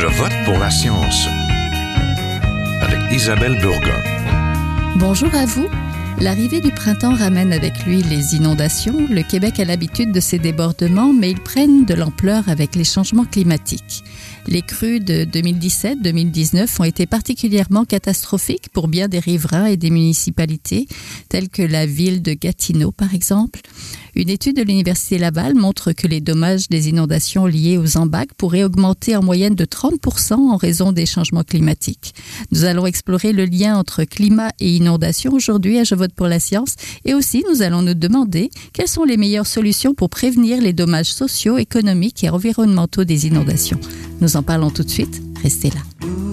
Je vote pour la science avec Isabelle Burgon. Bonjour à vous. L'arrivée du printemps ramène avec lui les inondations. Le Québec a l'habitude de ces débordements, mais ils prennent de l'ampleur avec les changements climatiques. Les crues de 2017-2019 ont été particulièrement catastrophiques pour bien des riverains et des municipalités, telles que la ville de Gatineau par exemple. Une étude de l'Université Laval montre que les dommages des inondations liées aux embacs pourraient augmenter en moyenne de 30% en raison des changements climatiques. Nous allons explorer le lien entre climat et inondation aujourd'hui à Je vote pour la science et aussi nous allons nous demander quelles sont les meilleures solutions pour prévenir les dommages sociaux, économiques et environnementaux des inondations. Nous en parlons tout de suite. Restez là.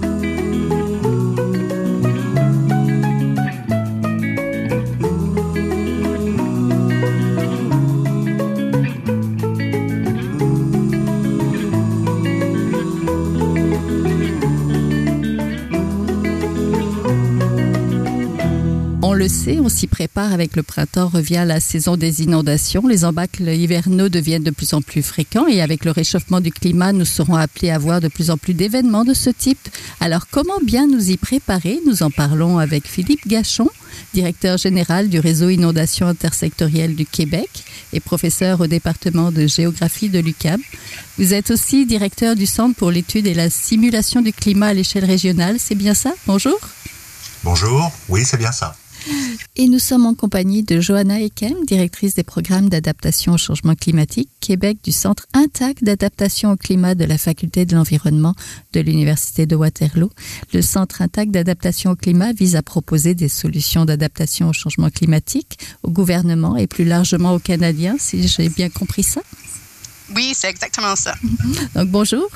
On s'y prépare avec le printemps, revient la saison des inondations. Les embâcles hivernaux deviennent de plus en plus fréquents et avec le réchauffement du climat, nous serons appelés à voir de plus en plus d'événements de ce type. Alors comment bien nous y préparer? Nous en parlons avec Philippe Gachon, directeur général du réseau Inondation intersectorielle du Québec et professeur au département de géographie de l'UCAB. Vous êtes aussi directeur du Centre pour l'étude et la simulation du climat à l'échelle régionale, c'est bien ça? Bonjour. Bonjour, oui c'est bien ça. Et nous sommes en compagnie de Johanna Ekem, directrice des programmes d'adaptation au changement climatique Québec du Centre intact d'adaptation au climat de la Faculté de l'environnement de l'Université de Waterloo. Le Centre intact d'adaptation au climat vise à proposer des solutions d'adaptation au changement climatique au gouvernement et plus largement aux Canadiens, si j'ai bien compris ça. Oui, c'est exactement ça. Donc bonjour.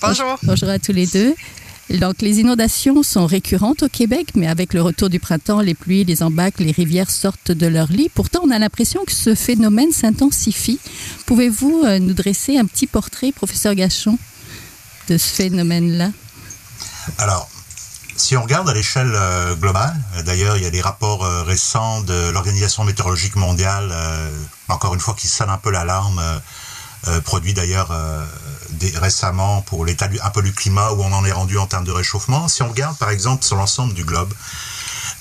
Bonjour. Bonjour à tous les deux. Donc, les inondations sont récurrentes au Québec, mais avec le retour du printemps, les pluies, les embâcles, les rivières sortent de leur lit. Pourtant, on a l'impression que ce phénomène s'intensifie. Pouvez-vous euh, nous dresser un petit portrait, professeur Gachon, de ce phénomène-là? Alors, si on regarde à l'échelle euh, globale, euh, d'ailleurs, il y a des rapports récents de l'Organisation météorologique mondiale, encore une fois, qui sonnent un peu l'alarme, produit d'ailleurs récemment pour l'état un peu du climat où on en est rendu en termes de réchauffement. Si on regarde par exemple sur l'ensemble du globe,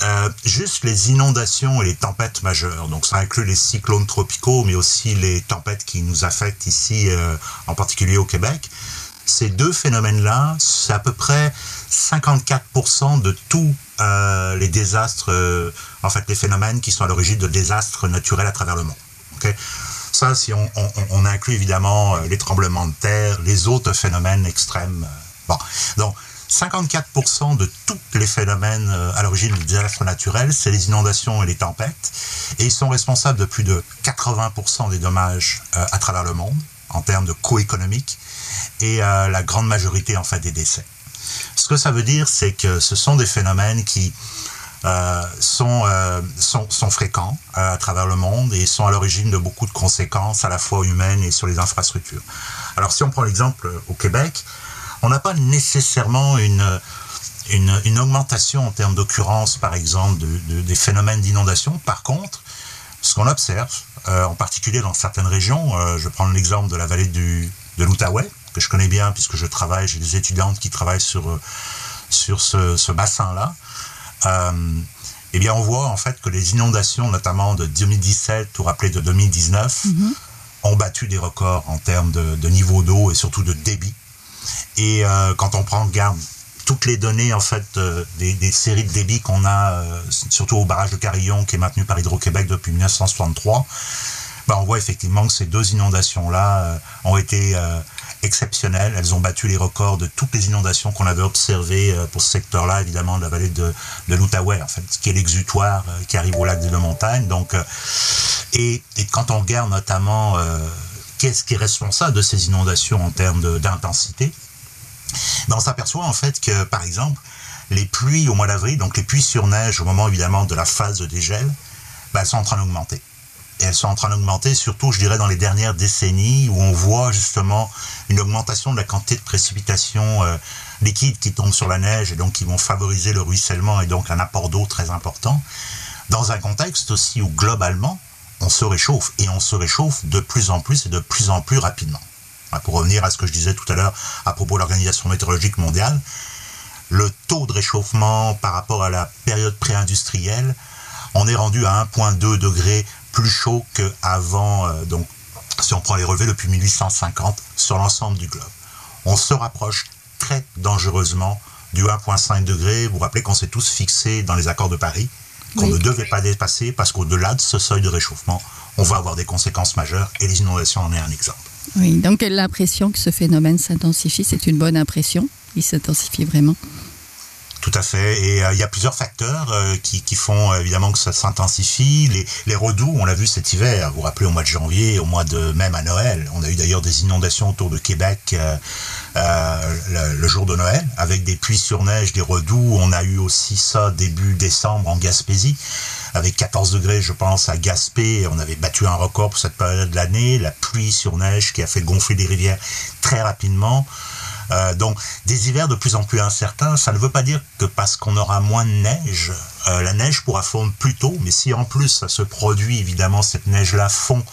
euh, juste les inondations et les tempêtes majeures, donc ça inclut les cyclones tropicaux, mais aussi les tempêtes qui nous affectent ici, euh, en particulier au Québec, ces deux phénomènes-là, c'est à peu près 54% de tous euh, les désastres, en fait les phénomènes qui sont à l'origine de désastres naturels à travers le monde. Si on, inclut évidemment euh, les tremblements de terre, les autres phénomènes extrêmes. euh, bon, donc 54% de tous les phénomènes euh, à l'origine du désastre naturel, c'est les inondations et les tempêtes, et ils sont responsables de plus de 80% des dommages à travers le monde en termes de coût économique et la grande majorité en fait des décès. Ce que ça veut dire, c'est que ce sont des phénomènes qui euh, sont, euh, sont, sont fréquents euh, à travers le monde et sont à l'origine de beaucoup de conséquences à la fois humaines et sur les infrastructures. Alors si on prend l'exemple euh, au Québec, on n'a pas nécessairement une, une, une augmentation en termes d'occurrence, par exemple, de, de, des phénomènes d'inondation. Par contre, ce qu'on observe, euh, en particulier dans certaines régions, euh, je prends l'exemple de la vallée du, de l'Outaouais, que je connais bien puisque je travaille, j'ai des étudiantes qui travaillent sur, euh, sur ce, ce bassin-là. Euh, eh bien, on voit en fait que les inondations, notamment de 2017 ou rappelé de 2019, Mhm. ont battu des records en termes de, de niveau d'eau et surtout de débit. Et euh, quand on prend garde toutes les données en fait euh, des, des séries de débit qu'on a, euh, surtout au barrage de Carillon qui est maintenu par Hydro-Québec depuis 1963, ben, on voit effectivement que ces deux inondations-là euh, ont été euh, exceptionnelles. Elles ont battu les records de toutes les inondations qu'on avait observées euh, pour ce secteur-là, évidemment, de la vallée de, de l'Outaouais, en fait, qui est l'exutoire qui arrive au lac des Deux Montagnes. Donc, euh, et, quand on regarde notamment qu'est-ce qui est responsable de ces inondations en termes d'intensité, ben, on s'aperçoit en fait que, par exemple, les pluies au mois d'avril, donc les pluies sur neige au moment évidemment de la phase de dégel, ben, elles sont en train d'augmenter. Et elles sont en train d'augmenter, surtout, je dirais, dans les dernières décennies, où on voit justement une augmentation de la quantité de précipitations euh, liquides qui tombent sur la neige et donc qui vont favoriser le ruissellement et donc un apport d'eau très important, dans un contexte aussi où globalement, on se réchauffe et on se réchauffe de plus en plus et de plus en plus rapidement. Pour revenir à ce que je disais tout à l'heure à propos de l'Organisation météorologique mondiale, le taux de réchauffement par rapport à la période pré-industrielle, on est rendu à 1,2 degrés plus chaud qu'avant, euh, donc si on prend les relevés depuis 1850 sur l'ensemble du globe. On se rapproche très dangereusement du 1,5 degré. Vous vous rappelez qu'on s'est tous fixés dans les accords de Paris, qu'on ne devait pas dépasser parce qu'au-delà de ce seuil de réchauffement, on va avoir des conséquences majeures et les inondations en est un exemple. Oui, donc l'impression que ce phénomène s'intensifie, c'est une bonne impression. Il s'intensifie vraiment. Tout à fait. Et euh, il y a plusieurs facteurs euh, qui, font euh, évidemment que ça s'intensifie. Les, les, redoux, on l'a vu cet hiver. Vous vous rappelez au mois de janvier, au mois de même à Noël. On a eu d'ailleurs des inondations autour de Québec le, le, jour de Noël, avec des pluies sur neige, des redoux. On a eu aussi ça début décembre en Gaspésie, avec 14 degrés, je pense, à Gaspé. On avait battu un record pour cette période de l'année. La pluie sur neige qui a fait gonfler des rivières très rapidement. Euh, donc des hivers de plus en plus incertains, ça ne veut pas dire que parce qu'on aura moins de neige, euh, la neige pourra fondre plus tôt, mais si en plus ça se produit, évidemment, cette neige-là fond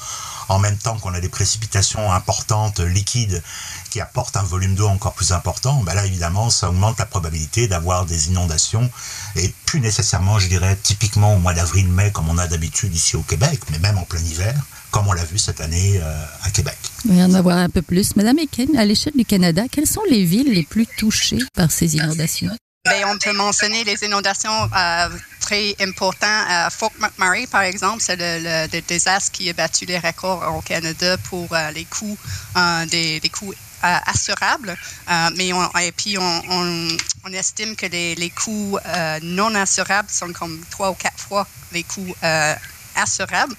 en même temps qu'on a des précipitations importantes, liquides, qui apportent un volume d'eau encore plus important, ben là évidemment ça augmente la probabilité d'avoir des inondations et plus nécessairement, je dirais, typiquement au mois d'avril-mai comme on a d'habitude ici au Québec, mais même en plein hiver, comme on l'a vu cette année euh, à Québec. On va en avoir un peu plus. Madame Eken, à l'échelle du Canada, quelles sont les villes les plus touchées par ces inondations? Bien, on peut mentionner les inondations euh, très importantes à Fort McMurray, par exemple. C'est le, désastre qui a battu les records au Canada pour euh, les coûts, euh, des, coûts euh, assurables. Euh, mais on, et puis, on, estime que les coûts non assurables sont comme trois ou quatre fois les coûts assurables.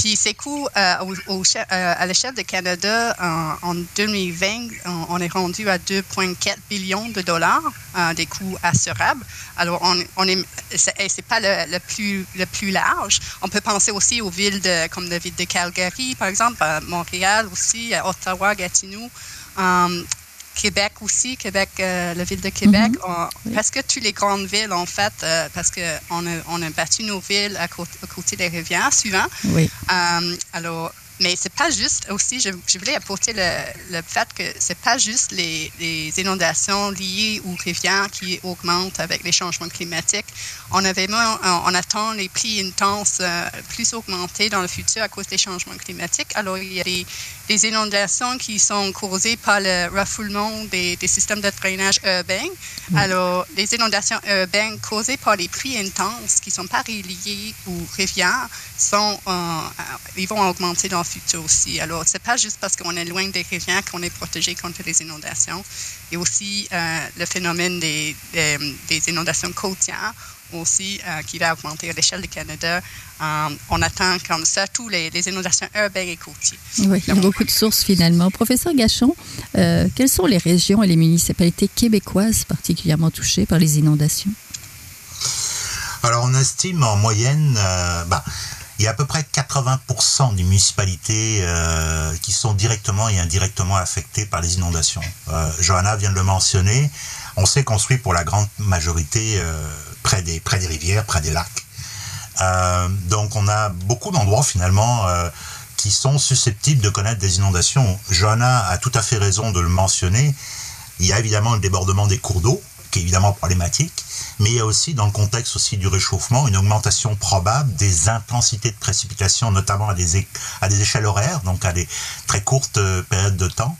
Puis ces coûts euh, euh, à l'échelle du Canada en, en 2020, on, est rendu à 2,4 billions de dollars euh, des coûts assurables. Alors, on, on est, c'est pas le, plus le plus large. On peut penser aussi aux villes de, comme la ville de Calgary, par exemple, à Montréal aussi, à Ottawa, Gatineau. Québec aussi, Québec, euh, la ville de Québec, mm -hmm. on, oui. presque toutes les grandes villes, en fait, euh, parce qu'on a, on a battu nos villes à côté, à côté des rivières souvent. Oui. Euh, alors, mais c'est pas juste aussi, je, je voulais apporter le, le, fait que c'est pas juste les, les, inondations liées aux rivières qui augmentent avec les changements climatiques. On avait on attend les pluies intenses euh, plus augmenter dans le futur à cause des changements climatiques. Alors il y a des, des inondations qui sont causées par le refoulement des, des systèmes de drainage urbain. Mmh. Alors les inondations urbaines causées par les pluies intenses qui sont pas reliées aux rivières sont, euh, ils vont augmenter dans le futur aussi. Alors, c'est pas juste parce qu'on est loin des rivières qu'on est protégé contre les inondations. Il y a aussi euh, le phénomène des, des, des, inondations côtières aussi euh, qui va augmenter à l'échelle du Canada. Euh, on attend comme ça tous les, les, inondations urbaines et côtières. Oui, il y a beaucoup de sources finalement. Professeur Gachon, euh, quelles sont les régions et les municipalités québécoises particulièrement touchées par les inondations? Alors, on estime en moyenne, bah, il y a à peu près 80% des municipalités euh, qui sont directement et indirectement affectées par les inondations. Euh, Johanna vient de le mentionner. On s'est construit pour la grande majorité euh, près, des, près des rivières, près des lacs. Donc on a beaucoup d'endroits finalement qui sont susceptibles de connaître des inondations. Johanna a tout à fait raison de le mentionner. Il y a évidemment le débordement des cours d'eau, qui est évidemment problématique mais il y a aussi, dans le contexte aussi du réchauffement, une augmentation probable des intensités de précipitation, notamment à des, à des échelles horaires, donc à des très courtes euh, périodes de temps,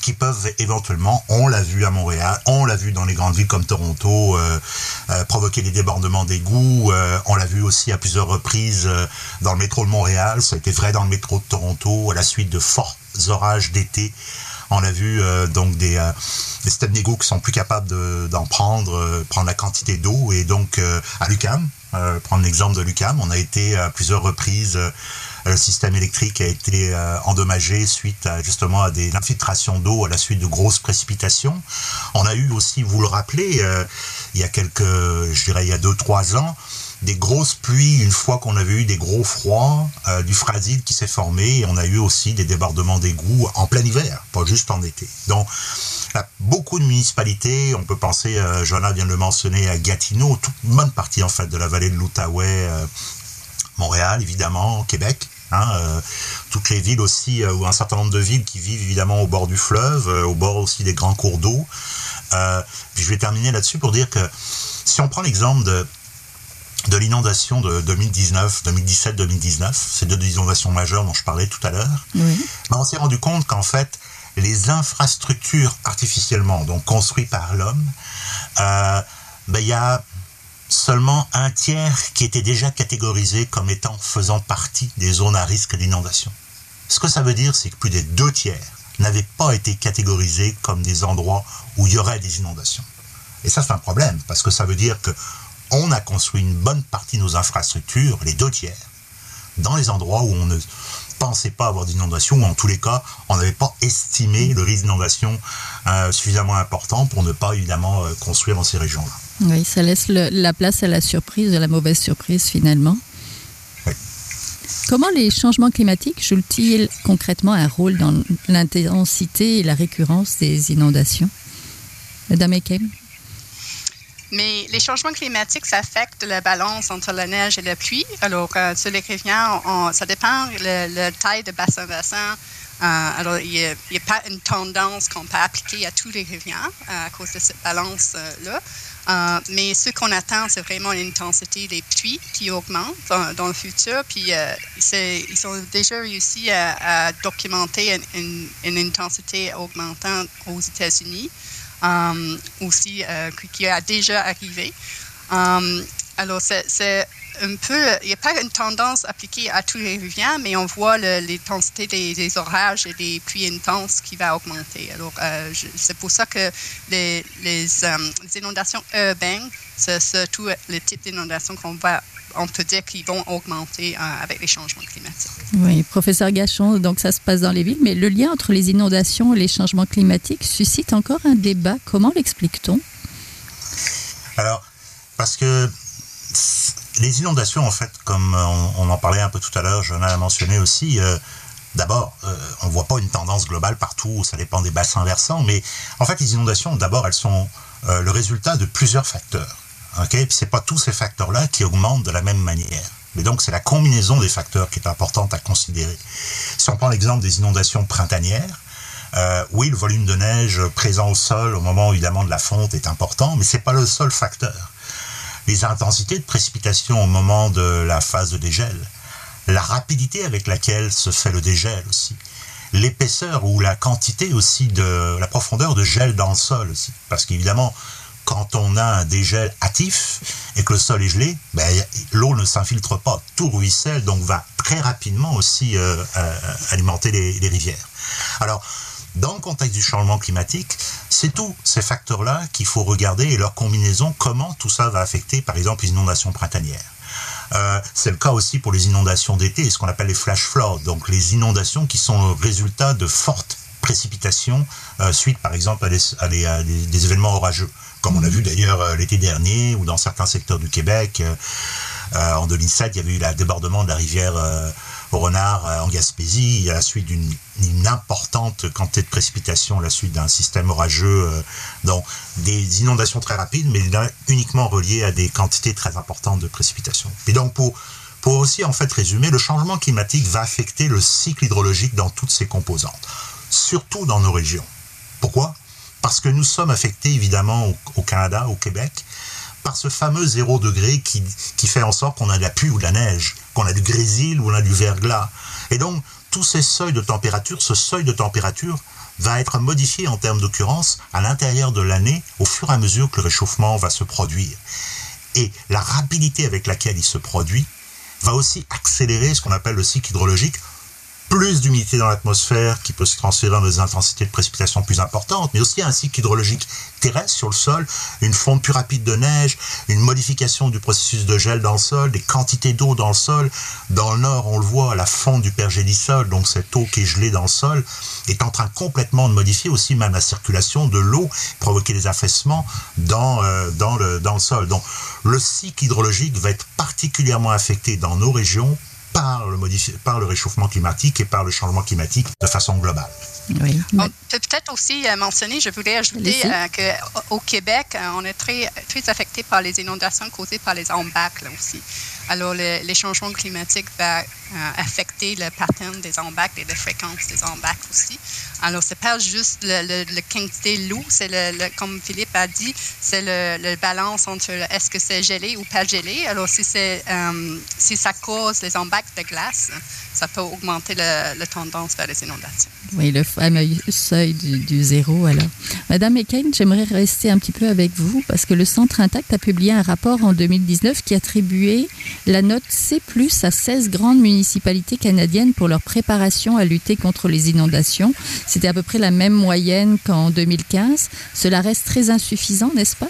qui peuvent éventuellement, on l'a vu à Montréal, on l'a vu dans les grandes villes comme Toronto, euh, euh, provoquer des débordements d'égouts. On l'a vu aussi à plusieurs reprises dans le métro de Montréal. Ça a été vrai dans le métro de Toronto à la suite de forts orages d'été on a vu euh, donc des, euh, des qui sont plus capables d'en de, prendre, euh, prendre la quantité d'eau. Et donc, euh, à l'UCAM, prendre l'exemple de l'UCAM, on a été à plusieurs reprises, le système électrique a été endommagé suite à, justement à des infiltrations d'eau à la suite de grosses précipitations. On a eu aussi, vous le rappelez, il y a quelques, je dirais, il y a deux, trois ans, des grosses pluies une fois qu'on avait eu des gros froids, euh, du frasile qui s'est formé et on a eu aussi des débordements d'égouts en plein hiver, pas juste en été. Donc, beaucoup de municipalités, on peut penser, euh, Johanna vient de le mentionner, à Gatineau, toute une bonne partie en fait de la vallée de l'Outaouais, euh, Montréal évidemment, Québec, Hein, toutes les villes aussi, ou un certain nombre de villes qui vivent évidemment au bord du fleuve, au bord aussi des grands cours d'eau. puis je vais terminer là-dessus pour dire que si on prend l'exemple de, de l'inondation de 2019, 2017, 2019, ces deux inondations majeures dont je parlais tout à l'heure, ben, on s'est rendu compte qu'en fait, les infrastructures artificiellement, donc construites par l'homme, euh, ben, il y a seulement un tiers qui était déjà catégorisé comme étant faisant partie des zones à risque d'inondation. Ce que ça veut dire, c'est que plus des deux tiers n'avaient pas été catégorisés comme des endroits où il y aurait des inondations. Et ça, c'est un problème, parce que ça veut dire que on a construit une bonne partie de nos infrastructures, les deux tiers, dans les endroits où on ne pensait pas avoir d'inondation, ou en tous les cas, on n'avait pas estimé le risque d'inondation euh, suffisamment important pour ne pas évidemment euh, construire dans ces régions-là. Oui, ça laisse la place à la surprise, à la mauvaise surprise finalement. Oui. Comment les changements climatiques jouent-ils concrètement un rôle dans l'intensité et la récurrence des inondations? Madame Ekem? Mais les changements climatiques, ça affecte la balance entre la neige et la pluie. Alors, euh, sur les rivières, ça dépend de la taille de bassin-bassin. Euh, alors, il n'y a, pas une tendance qu'on peut appliquer à tous les rivières euh, à cause de cette balance-là. mais ce qu'on attend, c'est vraiment l'intensité des pluies qui augmente dans, le futur. Puis, ils ont déjà réussi à, documenter une, une, intensité augmentante aux États-Unis. Euh, aussi euh, qui a déjà arrivé. Euh, alors, c'est un peu, il n'y a pas une tendance appliquée à tous les rivières, mais on voit l'intensité des, orages et des pluies intenses qui va augmenter. Alors, c'est pour ça que les, les, inondations urbaines, c'est surtout le type d'inondation qu'on va on peut dire qu'ils vont augmenter euh, avec les changements climatiques. Oui, professeur Gachon, donc ça se passe dans les villes, mais le lien entre les inondations et les changements climatiques suscite encore un débat. Comment l'explique-t-on? Alors, parce que les inondations, en fait, comme on, en parlait un peu tout à l'heure, j'en ai mentionné aussi, euh, D'abord, euh, on ne voit pas une tendance globale partout, ça dépend des bassins versants, mais en fait, les inondations, d'abord, elles sont le résultat de plusieurs facteurs. Okay? Puis c'est pas tous ces facteurs-là qui augmentent de la même manière. Mais donc, c'est la combinaison des facteurs qui est importante à considérer. Si on prend l'exemple des inondations printanières, euh, oui, le volume de neige présent au sol au moment évidemment de la fonte est important, mais c'est pas le seul facteur. Les intensités de précipitation au moment de la phase de dégel, la rapidité avec laquelle se fait le dégel aussi, l'épaisseur ou la quantité aussi de la profondeur de gel dans le sol aussi, parce qu'évidemment quand on a un dégel hâtif et que le sol est gelé, ben, l'eau ne s'infiltre pas, tout ruisselle, donc va très rapidement aussi euh, euh, alimenter les, rivières. Alors, dans le contexte du changement climatique, c'est tous ces facteurs-là qu'il faut regarder et leur combinaison, comment tout ça va affecter, par exemple, les inondations printanières. Euh, c'est le cas aussi pour les inondations d'été, ce qu'on appelle les flash floods, donc les inondations qui sont le résultat de fortes précipitations suite, par exemple, à des événements orageux comme on a vu d'ailleurs euh, l'été dernier ou dans certains secteurs du Québec. Euh, euh, en 2007, il y avait eu le débordement de la rivière au Renard en Gaspésie à la suite d'une importante quantité de précipitations à la suite d'un système orageux, donc des inondations très rapides, mais uniquement reliées à des quantités très importantes de précipitations. Et donc pour pour aussi en fait résumer, le changement climatique va affecter le cycle hydrologique dans toutes ses composantes, surtout dans nos régions. Pourquoi? Parce que nous sommes affectés évidemment au, Canada, au Québec, par ce fameux zéro degré qui, qui fait en sorte qu'on a de la pluie ou de la neige, qu'on a du grésil ou on a du verglas. Et donc, tous ces seuils de température, ce seuil de température va être modifié en termes d'occurrence à l'intérieur de l'année au fur et à mesure que le réchauffement va se produire. Et la rapidité avec laquelle il se produit va aussi accélérer ce qu'on appelle le cycle hydrologique plus d'humidité dans l'atmosphère qui peut se transférer dans des intensités de précipitation plus importantes, mais aussi un cycle hydrologique terrestre sur le sol, une fonte plus rapide de neige, une modification du processus de gel dans le sol, des quantités d'eau dans le sol. Dans le nord, on le voit, la fonte du pergélisol, donc cette eau qui est gelée dans le sol, est en train complètement de modifier aussi même la circulation de l'eau, provoquer des affaissements dans, euh, dans, le, dans le sol. Donc le cycle hydrologique va être particulièrement affecté dans nos régions par le, par le réchauffement climatique et par le changement climatique de façon globale. Oui. On peut peut-être aussi euh, mentionner, je voulais ajouter euh, qu'au Québec, euh, on est très, très affecté par les inondations causées par les embâcles aussi. Alors, les changements climatiques vont affecter le pattern des embâcles et la fréquence des embâcles aussi. Alors, c'est pas juste le, le, quantité de c'est le, comme Philippe a dit, c'est le, balance entre est-ce que c'est gelé ou pas gelé. Alors, si, c'est, si ça cause les embâcles de glace, ça peut augmenter la tendance vers les inondations. Oui, le fameux seuil du, zéro. Alors, Madame Ekin, j'aimerais rester un petit peu avec vous parce que le Centre Intact a publié un rapport en 2019 qui attribuait la note C+ à 16 grandes municipalités canadiennes pour leur préparation à lutter contre les inondations. C'était à peu près la même moyenne qu'en 2015. Cela reste très insuffisant, n'est-ce pas?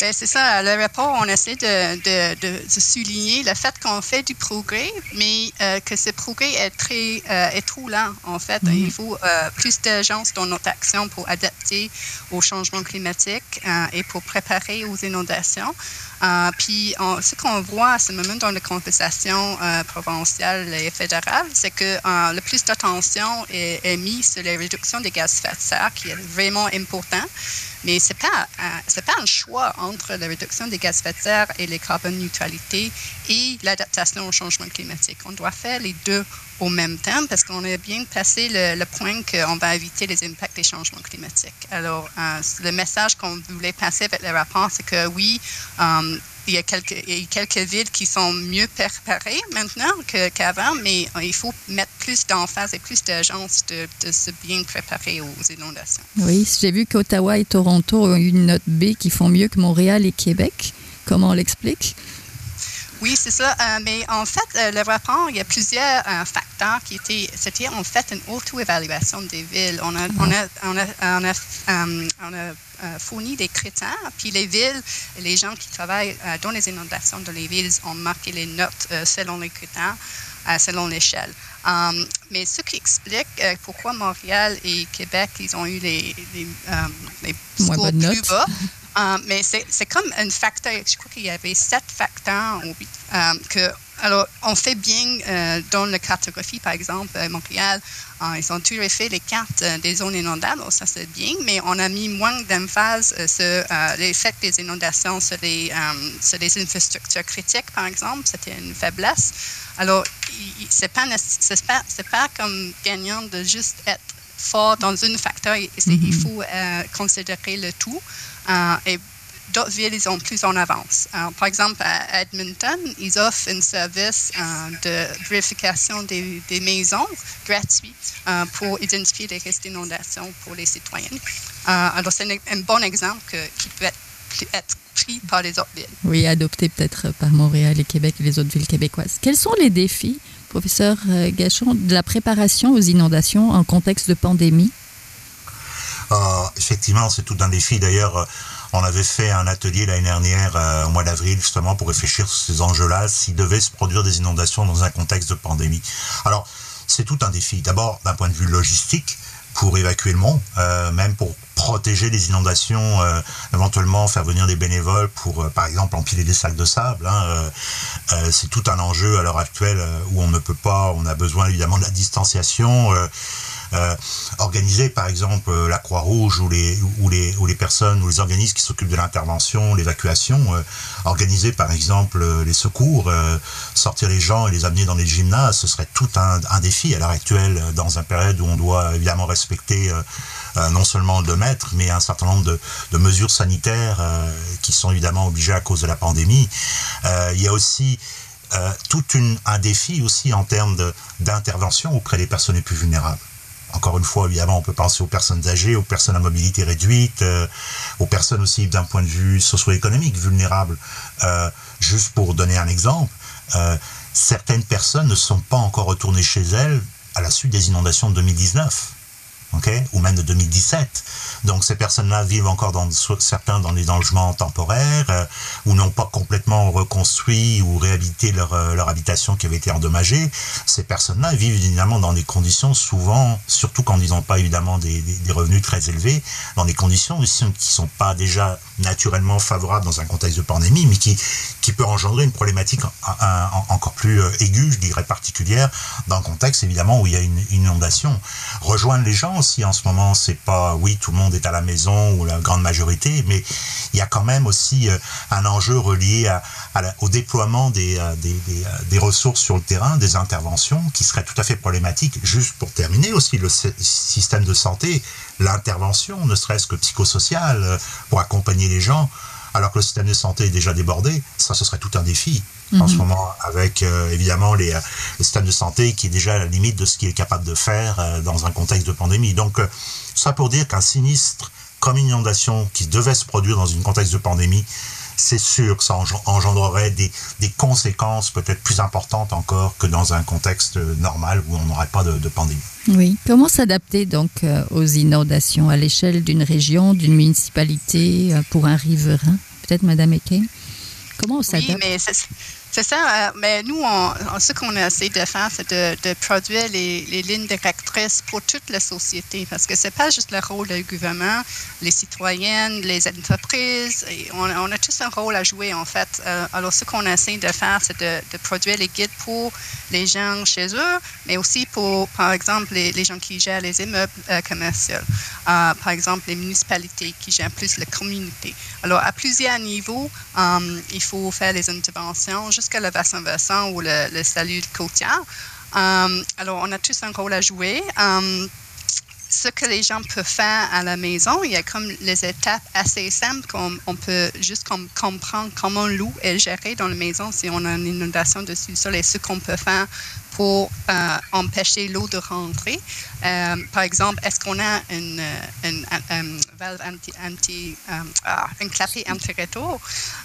Ben, c'est ça. Le rapport, on essaie de, de, de, souligner le fait qu'on fait du progrès, mais euh, que ce progrès est très euh, est trop lent, en fait. Mm-hmm. Il faut euh, plus d'agence dans notre action pour adapter au changement climatique et pour préparer aux inondations. Puis, ce qu'on voit à ce moment dans les conversations provinciales et fédérales, c'est que le plus d'attention est, est mise sur la réduction des gaz à effet de serre, qui est vraiment important. Mais ce n'est pas, euh, pas un choix entre la réduction des gaz à effet de serre et les carbone neutralité et l'adaptation au changement climatique. On doit faire les deux au même temps parce qu'on a bien passé le, point qu'on va éviter les impacts des changements climatiques. Alors, euh, le message qu'on voulait passer avec le rapport, c'est que oui, euh, il y, a quelques, il y a quelques villes qui sont mieux préparées maintenant qu'avant, mais il faut mettre plus d'emphase et plus d'agence de, de, se bien préparer aux inondations. Oui, j'ai vu qu'Ottawa et Toronto ont une note B qui font mieux que Montréal et Québec. Comment on l'explique? Oui, c'est ça. Euh, mais en fait, euh, le rapport, il y a plusieurs euh, facteurs qui étaient. C'était en fait une auto-évaluation des villes. On a, on a, on a, on a, on a fourni des critères, puis les villes, les gens qui travaillent dans les inondations de les villes ont marqué les notes selon les critères, selon l'échelle. mais ce qui explique pourquoi Montréal et Québec, ils ont eu les, les, les scores plus bas. Euh, mais c'est comme un facteur, je crois qu'il y avait sept facteurs euh, que, alors, on fait bien euh, dans la cartographie, par exemple, Montréal, ils ont toujours fait les cartes des zones inondables, ça c'est bien, mais on a mis moins d'emphase sur l'effet des inondations sur les, sur les infrastructures critiques, par exemple, c'était une faiblesse. Alors, c'est pas, pas, pas comme gagnant de juste être fort dans un facteur, il mm-hmm. faut considérer le tout. Euh, et d'autres villes, ils sont plus en avance. par exemple, à Edmonton, ils offrent un service euh, de vérification des, maisons gratuit euh, pour identifier les risques d'inondation pour les citoyens. alors, c'est un, bon exemple qui peut être, pris par les autres villes. Oui, adopté peut-être par Montréal et Québec et les autres villes québécoises. Quels sont les défis, professeur Gachon, de la préparation aux inondations en contexte de pandémie? Euh, effectivement, c'est tout un défi. D'ailleurs, euh, on avait fait un atelier l'année dernière, euh, au mois d'avril, justement, pour réfléchir sur ces enjeux-là, s'il devait se produire des inondations dans un contexte de pandémie. Alors, c'est tout un défi. D'abord, d'un point de vue logistique, pour évacuer le monde, même pour protéger les inondations, éventuellement faire venir des bénévoles pour, par exemple, empiler des sacs de sable. Hein, c'est tout un enjeu à l'heure actuelle où on ne peut pas, on a besoin évidemment de la distanciation. Euh, organiser par exemple euh, la Croix-Rouge ou les, ou, les, ou les personnes ou les organismes qui s'occupent de l'intervention, l'évacuation, euh, organiser par exemple les secours, sortir les gens et les amener dans les gymnases, ce serait tout un, défi à l'heure actuelle dans un période où on doit évidemment respecter non seulement le mètres, mais un certain nombre de, mesures sanitaires qui sont évidemment obligées à cause de la pandémie. il y a aussi tout un défi aussi en termes d'intervention auprès des personnes les plus vulnérables. Encore une fois, évidemment, on peut penser aux personnes âgées, aux personnes à mobilité réduite, euh, aux personnes aussi d'un point de vue socio-économique vulnérables. Euh, juste pour donner un exemple, euh, certaines personnes ne sont pas encore retournées chez elles à la suite des inondations de 2019 ou même de 2017. Donc ces personnes-là vivent encore dans certains dans des logements temporaires euh, ou n'ont pas complètement reconstruit ou réhabilité leur, euh, leur habitation qui avait été endommagée. Ces personnes-là vivent évidemment dans des conditions souvent, surtout quand ils n'ont pas évidemment des, des, revenus très élevés, dans des conditions qui ne sont pas déjà naturellement favorables dans un contexte de pandémie, mais qui, qui peut engendrer une problématique encore plus euh, aiguë, je dirais particulière, dans le contexte évidemment où il y a une inondation. Rejoindre les gens aussi en ce moment, c'est pas, oui, tout le monde est à la maison ou la grande majorité, mais il y a quand même aussi euh, un enjeu relié au déploiement des, euh, des, ressources sur le terrain, des interventions qui seraient tout à fait problématiques. Juste pour terminer aussi, le système de santé, l'intervention, ne serait-ce que psychosociale, pour accompagner les gens, alors que le système de santé est déjà débordé, ça, ce serait tout un défi en ce mhm. moment, avec euh, évidemment les, euh, systèmes de santé qui est déjà à la limite de ce qu'il est capable de faire euh, dans un contexte de pandémie. Donc, ça pour dire qu'un sinistre comme une inondation qui devait se produire dans un contexte de pandémie, c'est sûr que ça engendrerait des, des conséquences peut-être plus importantes encore que dans un contexte normal où on n'aurait pas de, de, pandémie. Oui. Comment s'adapter donc aux inondations à l'échelle d'une région, d'une municipalité, pour un riverain? Peut-être Madame Eke Comment on s'adapte? Oui, mais c'est ça, euh, mais nous, on, ce qu'on a essayé de faire, c'est de, produire les, lignes directrices pour toute la société, parce que c'est pas juste le rôle du gouvernement, les citoyennes, les entreprises, on, a tous un rôle à jouer, en fait. Euh, alors, ce qu'on a essayé de faire, c'est de, produire les guides pour les gens chez eux, mais aussi pour, par exemple, les, gens qui gèrent les immeubles euh, commerciaux. par exemple, les municipalités qui gèrent plus la communauté. Alors, à plusieurs niveaux, il faut faire les interventions jusqu'à le bassin versant ou le, salut côtier. Um, alors, on a tous un rôle à jouer. Um, ce que les gens peuvent faire à la maison, il y a comme les étapes assez simples qu'on on peut juste comprendre comment l'eau est gérée dans la maison si on a une inondation dessus sol et ce qu'on peut faire pour euh, empêcher l'eau de rentrer. Euh, par exemple, est-ce qu'on a une, une, valve anti, anti ah, un clapet anti-retour?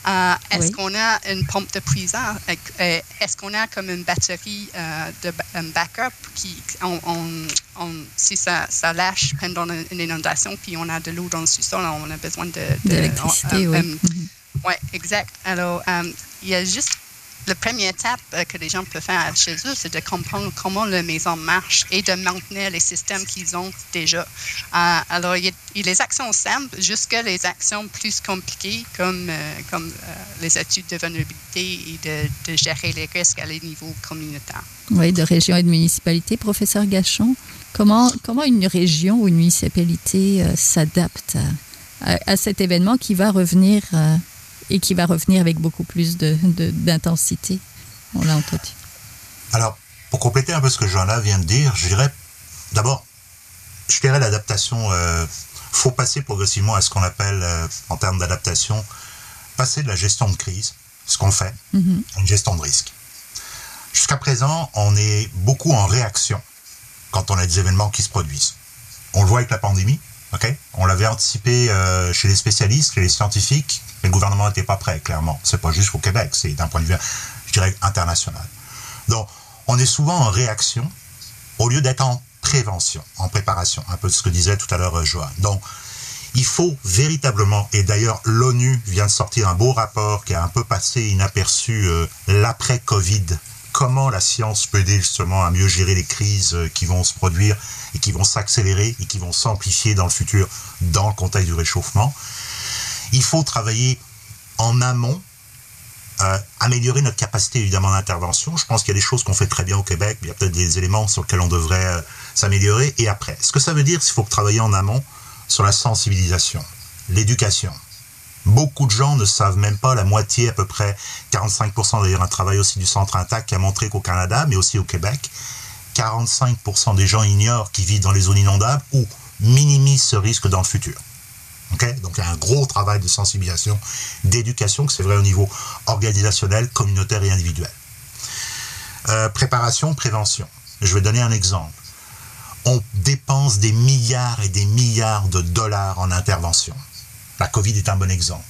Euh, est-ce qu'on a une pompe de puissance? Est-ce qu'on a comme une batterie de un backup qui, si ça, ça, lâche pendant une inondation, puis on a de l'eau dans le sous-sol, on a besoin de... Oui. Mm-hmm. Oui, exact. Alors, il y a juste la première étape euh, que les gens peuvent faire chez eux, c'est de comprendre comment la maison marche et de maintenir les systèmes qu'ils ont déjà. Euh, alors, il y, a, les actions simples jusqu'à les actions plus compliquées, comme, euh, comme les études de vulnérabilité et de, gérer les risques à les niveaux communautaires. Oui, de région et de municipalité. Professeur Gachon, comment, comment une région ou une municipalité s'adapte à, cet événement qui va revenir et qui va revenir avec beaucoup plus d'intensité. De, On l'a entendu. Alors, pour compléter un peu ce que Joanna vient de dire, je dirais d'abord, je dirais l'adaptation, il euh, faut passer progressivement à ce qu'on appelle, euh, en termes d'adaptation, passer de la gestion de crise, ce qu'on fait, mm-hmm. à une gestion de risque. Jusqu'à présent, on est beaucoup en réaction quand on a des événements qui se produisent. On le voit avec la pandémie, On l'avait anticipé euh, chez les spécialistes, chez les scientifiques, mais le gouvernement n'était pas prêt, clairement. C'est pas juste au Québec, c'est d'un point de vue, je dirais, international. Donc, on est souvent en réaction au lieu d'être en prévention, en préparation, un peu ce que disait tout à l'heure euh, Joanne. Donc, il faut véritablement, et d'ailleurs l'ONU vient de sortir un beau rapport qui a un peu passé inaperçu euh, l'après-Covid, comment la science peut aider justement à mieux gérer les crises euh, qui vont se produire et qui vont s'accélérer et qui vont s'amplifier dans le futur dans le contexte du réchauffement. Il faut travailler en amont, euh, améliorer notre capacité évidemment d'intervention. Je pense qu'il y a des choses qu'on fait très bien au Québec, mais il y a peut-être des éléments sur lesquels on devrait euh, s'améliorer. Et après, ce que ça veut dire, c'est qu'il faut travailler en amont sur la sensibilisation, l'éducation. Beaucoup de gens ne savent même pas, la moitié à peu près, 45% d'ailleurs un travail aussi du Centre Intact qui a montré qu'au Canada, mais aussi au Québec, 45% des gens ignorent qu'ils vivent dans les zones inondables ou minimisent ce risque dans le futur. Donc il y a un gros travail de sensibilisation, d'éducation, que c'est vrai au niveau organisationnel, communautaire et individuel. Euh, préparation, prévention. Je vais donner un exemple. On dépense des milliards et des milliards de dollars en intervention. La Covid est un bon exemple.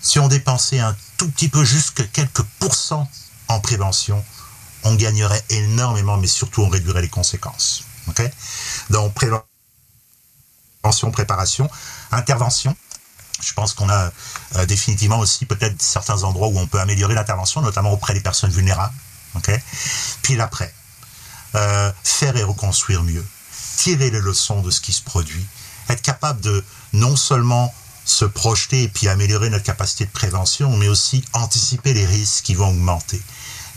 Si on dépensait un tout petit peu, juste quelques pourcents en prévention, on gagnerait énormément, mais surtout on réduirait les conséquences. Donc prévention, préparation. Intervention. Je pense qu'on a euh, définitivement aussi peut-être certains endroits où on peut améliorer l'intervention, notamment auprès des personnes vulnérables. Puis l'après. Euh, faire et reconstruire mieux. Tirer les leçons de ce qui se produit. Être capable de non seulement se projeter et puis améliorer notre capacité de prévention, mais aussi anticiper les risques qui vont augmenter.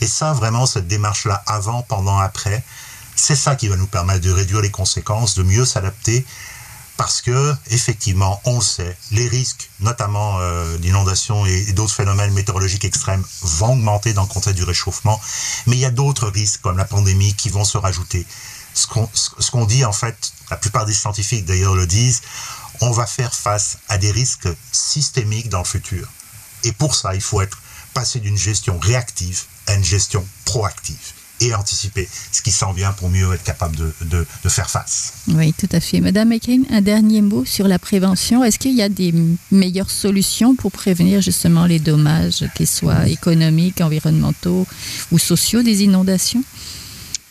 Et ça, vraiment, cette démarche-là, avant, pendant, après, C'est ça qui va nous permettre de réduire les conséquences, de mieux s'adapter, parce que effectivement, on le sait, les risques, notamment euh, d'inondations et, d'autres phénomènes météorologiques extrêmes, vont augmenter dans le contexte du réchauffement, mais il y a d'autres risques comme la pandémie qui vont se rajouter. Ce qu'on ce qu'on dit en fait, la plupart des scientifiques d'ailleurs le disent, on va faire face à des risques systémiques dans le futur. Et pour ça, il faut être passé d'une gestion réactive à une gestion proactive et anticiper ce qui s'en vient pour mieux être capable de, de, de, faire face. Oui, tout à fait. Madame McCain, un dernier mot sur la prévention. Est-ce qu'il y a des meilleures solutions pour prévenir justement les dommages, qu'ils soient économiques, environnementaux ou sociaux des inondations?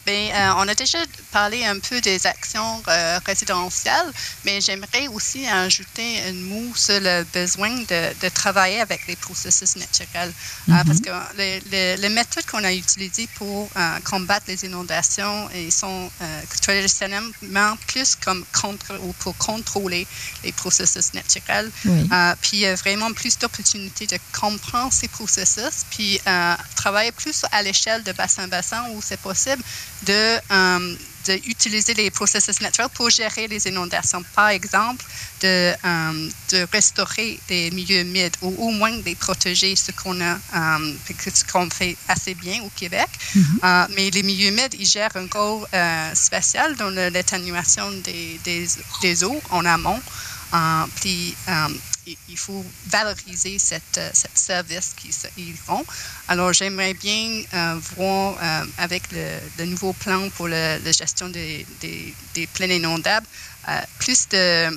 Bien, euh, on a déjà parlé un peu des actions euh, résidentielles, mais j'aimerais aussi ajouter un mot sur le besoin de, de travailler avec les processus naturels. Mm -hmm. euh, parce que les, les, les méthodes qu'on a utilisées pour combattre les inondations ils sont traditionnellement plus comme contre, ou pour contrôler les processus naturels. Oui. Puis il y a vraiment plus d'opportunités de comprendre ces processus, puis travailler plus à l'échelle de bassin-bassin où c'est possible de, um, d'utiliser les processus naturels pour gérer les inondations. Par exemple, de, um, de restaurer des milieux humides ou au moins de les protéger, ce qu'on a, um, ce qu'on fait assez bien au Québec. Mm -hmm. uh, mais les milieux humides, ils gèrent un rôle spécial dans l'atténuation des, des, des, eaux en amont. Puis, il faut valoriser cette, cette service qu'ils font. Alors, j'aimerais bien euh, voir euh, avec le, nouveau plan pour la gestion des, des, plaines inondables euh, plus de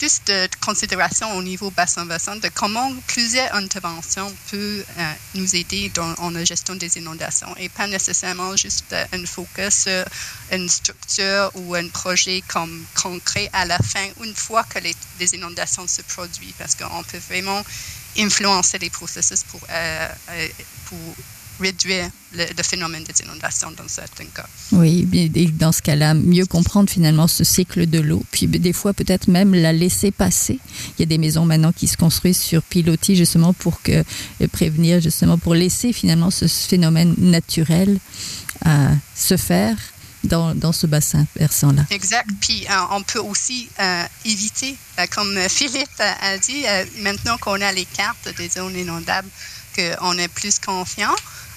plus de considération au niveau bassin-bassin de comment plusieurs interventions peuvent euh, nous aider dans, la gestion des inondations et pas nécessairement juste euh, un focus sur une structure ou un projet comme concret à la fin, une fois que les, les inondations se produisent, parce qu'on peut vraiment influencer les processus pour, euh, pour réduire le, phénomène des inondations dans certains cas. Oui, et dans ce cas-là, mieux comprendre finalement ce cycle de l'eau, puis des fois peut-être même la laisser passer. Il y a des maisons maintenant qui se construisent sur pilotis justement pour que euh, prévenir justement pour laisser finalement ce phénomène naturel euh, se faire dans, dans, ce bassin versant-là. Exact. Puis euh, on peut aussi euh, éviter, euh, comme Philippe a dit, maintenant qu'on a les cartes des zones inondables, qu'on est plus confiant,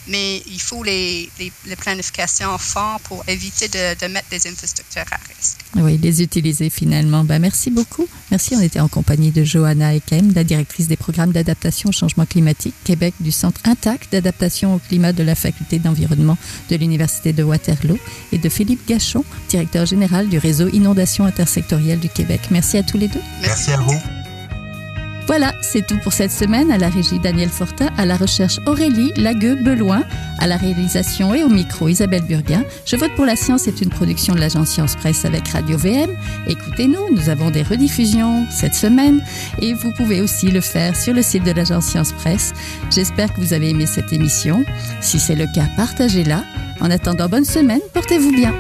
mais il faut les, les, les planifications fortes pour éviter de, de, mettre des infrastructures à risque. Oui, les utiliser finalement. Ben, merci beaucoup. Merci. On était en compagnie de Johanna Ekem, la directrice des programmes d'adaptation au changement climatique Québec du Centre intact d'adaptation au climat de la Faculté d'environnement de l'Université de Waterloo et de Philippe Gachon, directeur général du réseau Inondation intersectorielle du Québec. Merci à tous les deux. Merci, merci à vous. Voilà, c'est tout pour cette semaine. À la régie Daniel Fortin, à la recherche Aurélie Lagueux-Beloin, à la réalisation et au micro Isabelle Burguin. Je vote pour la science est une production de l'agence Science Presse avec Radio VM. Écoutez-nous, nous avons des rediffusions cette semaine et vous pouvez aussi le faire sur le site de l'agence Science Presse. J'espère que vous avez aimé cette émission. Si c'est le cas, partagez-la. En attendant, bonne semaine, portez-vous bien.